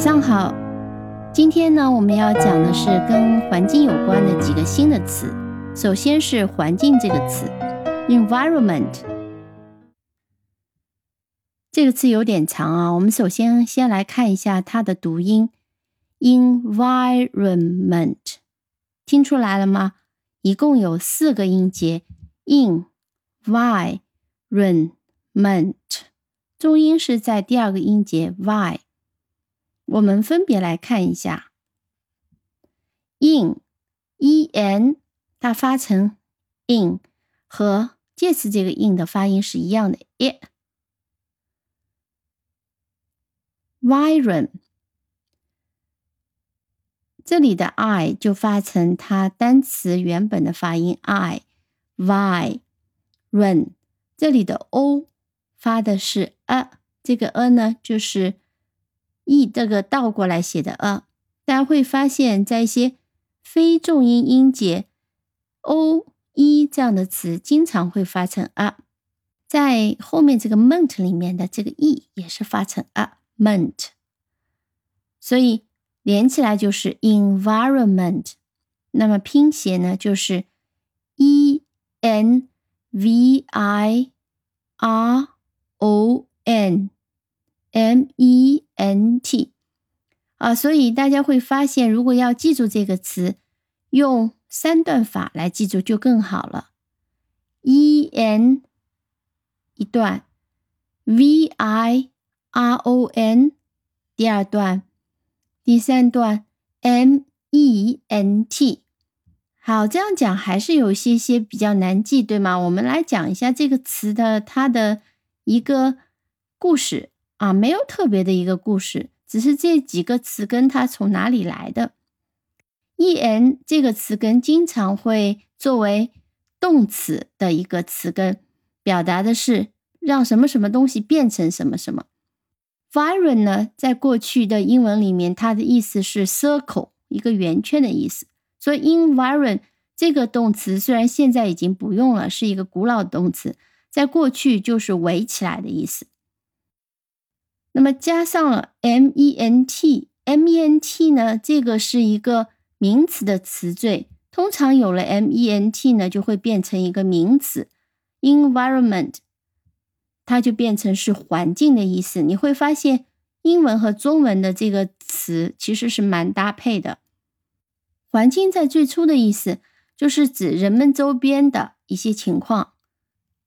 早上好，今天呢，我们要讲的是跟环境有关的几个新的词。首先是“环境”这个词，environment 这个词有点长啊。我们首先先来看一下它的读音，environment，听出来了吗？一共有四个音节 invironment 重音是在第二个音节 y。我们分别来看一下，in，e n，它发成 in，和介词这个 in 的发音是一样的。i v i r o n 这里的 i 就发成它单词原本的发音 i，vi，ron，这里的 o 发的是 a，这个 a 呢就是。E 这个倒过来写的啊大家会发现，在一些非重音音节 o、e 这样的词，经常会发成 a。在后面这个 ment 里面的这个 e 也是发成 a，ment。所以连起来就是 environment。那么拼写呢，就是 e n v i r o n。M e n t 啊，所以大家会发现，如果要记住这个词，用三段法来记住就更好了。e n 一段，v i r o n 第二段，第三段 m e n t。好，这样讲还是有些些比较难记，对吗？我们来讲一下这个词的它的一个故事。啊，没有特别的一个故事，只是这几个词根它从哪里来的。e n 这个词根经常会作为动词的一个词根，表达的是让什么什么东西变成什么什么。viron 呢，在过去的英文里面，它的意思是 circle 一个圆圈的意思。所以 environ 这个动词虽然现在已经不用了，是一个古老的动词，在过去就是围起来的意思。那么加上了 m e n t，m e n t 呢？这个是一个名词的词缀，通常有了 m e n t 呢，就会变成一个名词，environment，它就变成是环境的意思。你会发现，英文和中文的这个词其实是蛮搭配的。环境在最初的意思就是指人们周边的一些情况，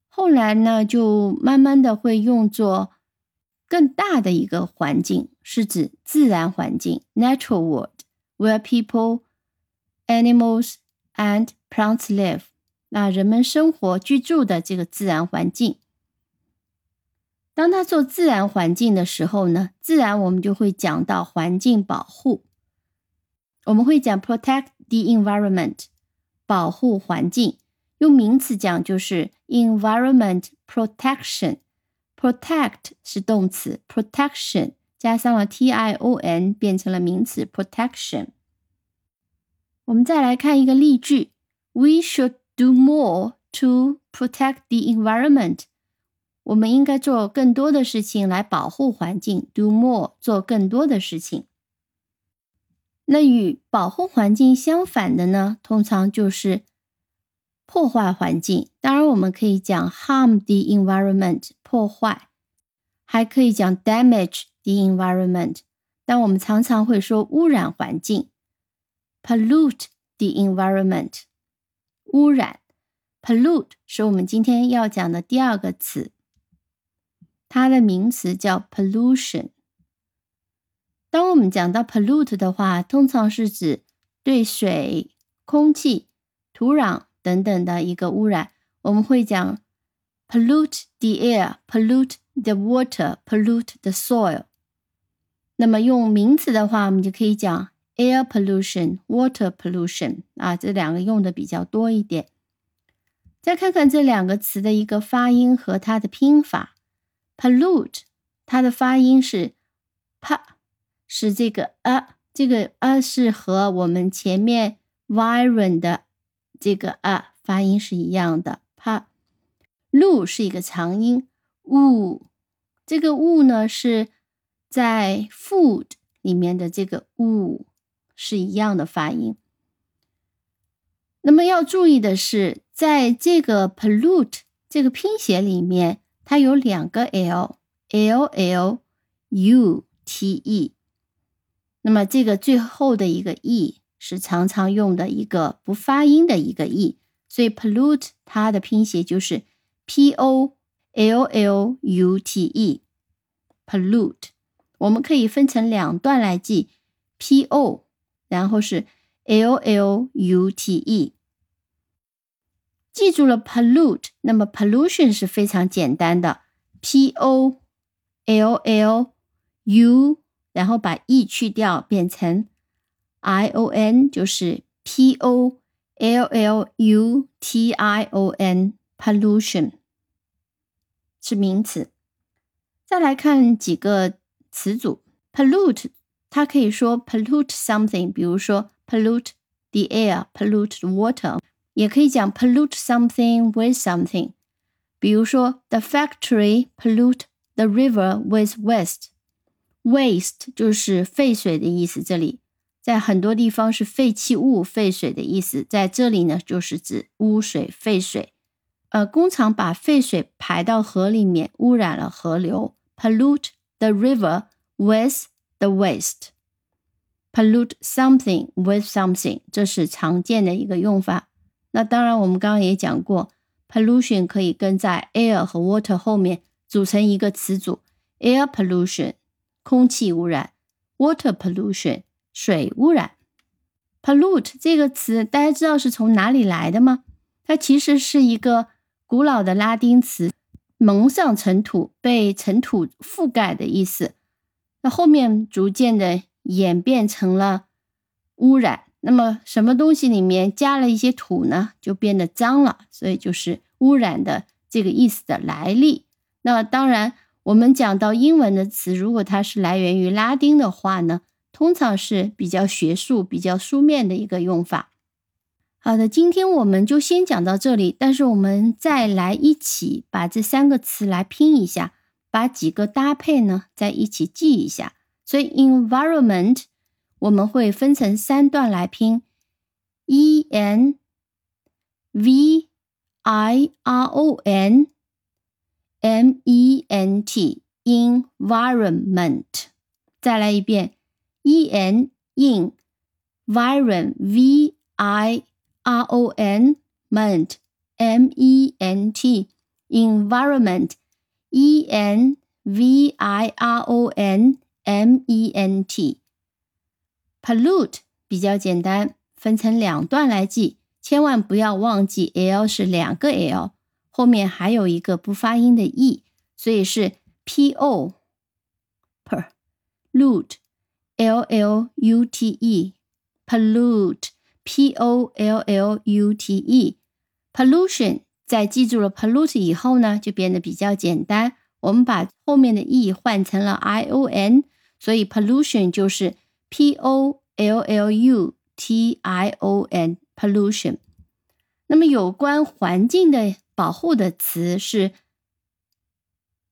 后来呢，就慢慢的会用作。更大的一个环境是指自然环境 （natural world），where people, animals and plants live。那人们生活居住的这个自然环境。当他做自然环境的时候呢，自然我们就会讲到环境保护。我们会讲 protect the environment，保护环境。用名词讲就是 environment protection。Protect 是动词，protection 加上了 t i o n 变成了名词 protection。我们再来看一个例句：We should do more to protect the environment。我们应该做更多的事情来保护环境。Do more 做更多的事情。那与保护环境相反的呢，通常就是破坏环境。当然，我们可以讲 harm the environment。破坏，还可以讲 damage the environment，但我们常常会说污染环境，pollute the environment，污染，pollute 是我们今天要讲的第二个词，它的名词叫 pollution。当我们讲到 pollute 的话，通常是指对水、空气、土壤等等的一个污染，我们会讲。pollute the air, pollute the water, pollute the soil。那么用名词的话，我们就可以讲 air pollution, water pollution 啊，这两个用的比较多一点。再看看这两个词的一个发音和它的拼法，pollute 它的发音是 p，是这个 a，这个 a 是和我们前面 viron 的这个啊发音是一样的 p。路是一个长音，雾，这个雾呢是在 food 里面的这个 u 是一样的发音。那么要注意的是，在这个 pollute 这个拼写里面，它有两个 l，l l u t e。那么这个最后的一个 e 是常常用的一个不发音的一个 e，所以 pollute 它的拼写就是 p o l l u t e。pollute 我们可以分成两段来记 p o，然后是 l l u t e。记住了 pollute，那么 pollution 是非常简单的 p o l l u。然后把 e 去掉，变成 i o n，就是 p o l l u t i o n，pollution 是名词。再来看几个词组，pollute 它可以说 pollute something，比如说 pollute the air，pollute the water，也可以讲 pollute something with something，比如说 the factory pollute the river with waste。Waste 就是废水的意思，这里 在很多地方是废弃物、废水的意思，在这里呢就是指污水、废水。呃，工厂把废水排到河里面，污染了河流。Pollute the river with the waste. Pollute something with something，这是常见的一个用法。那当然，我们刚刚也讲过，pollution 可以跟在 air 和 water 后面组成一个词组，air pollution。空气污染，water pollution，水污染。pollute 这个词，大家知道是从哪里来的吗？它其实是一个古老的拉丁词，蒙上尘土、被尘土覆盖的意思。那后面逐渐的演变成了污染。那么什么东西里面加了一些土呢，就变得脏了，所以就是污染的这个意思的来历。那当然。我们讲到英文的词，如果它是来源于拉丁的话呢，通常是比较学术、比较书面的一个用法。好的，今天我们就先讲到这里，但是我们再来一起把这三个词来拼一下，把几个搭配呢再一起记一下。所以，environment 我们会分成三段来拼：e n v i r o n。M E N T environment，再来一遍 ，E N in viron V I R O N ment M E N T environment E N V I R O N M E N T pollute 比较简单，分成两段来记，千万不要忘记 L 是两个 L。后面还有一个不发音的 e，所以是 p o per lute l l u t e pollute p o l l u t e pollution 在记住了 pollute 以后呢，就变得比较简单。我们把后面的 e 换成了 i o n，所以 pollution 就是 p o l l u t i o n pollution。那么有关环境的。保护的词是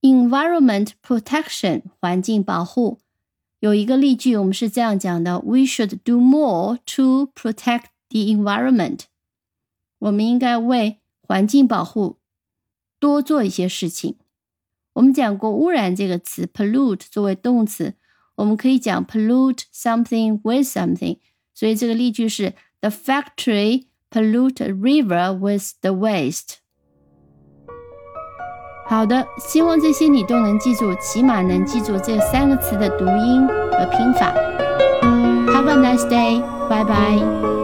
environment protection，环境保护。 有一个例句，我们是这样讲的：We should do more to protect the environment。我们应该为环境保护多做一些事情。我们讲过污染这个词，pollute 作为动词，我们可以讲 pollute something with something。所以这个例句是：The factory pollute a river with the waste。 好的，希望这些你都能记住，起码能记住这三个词的读音和拼法。Have a nice day，拜拜。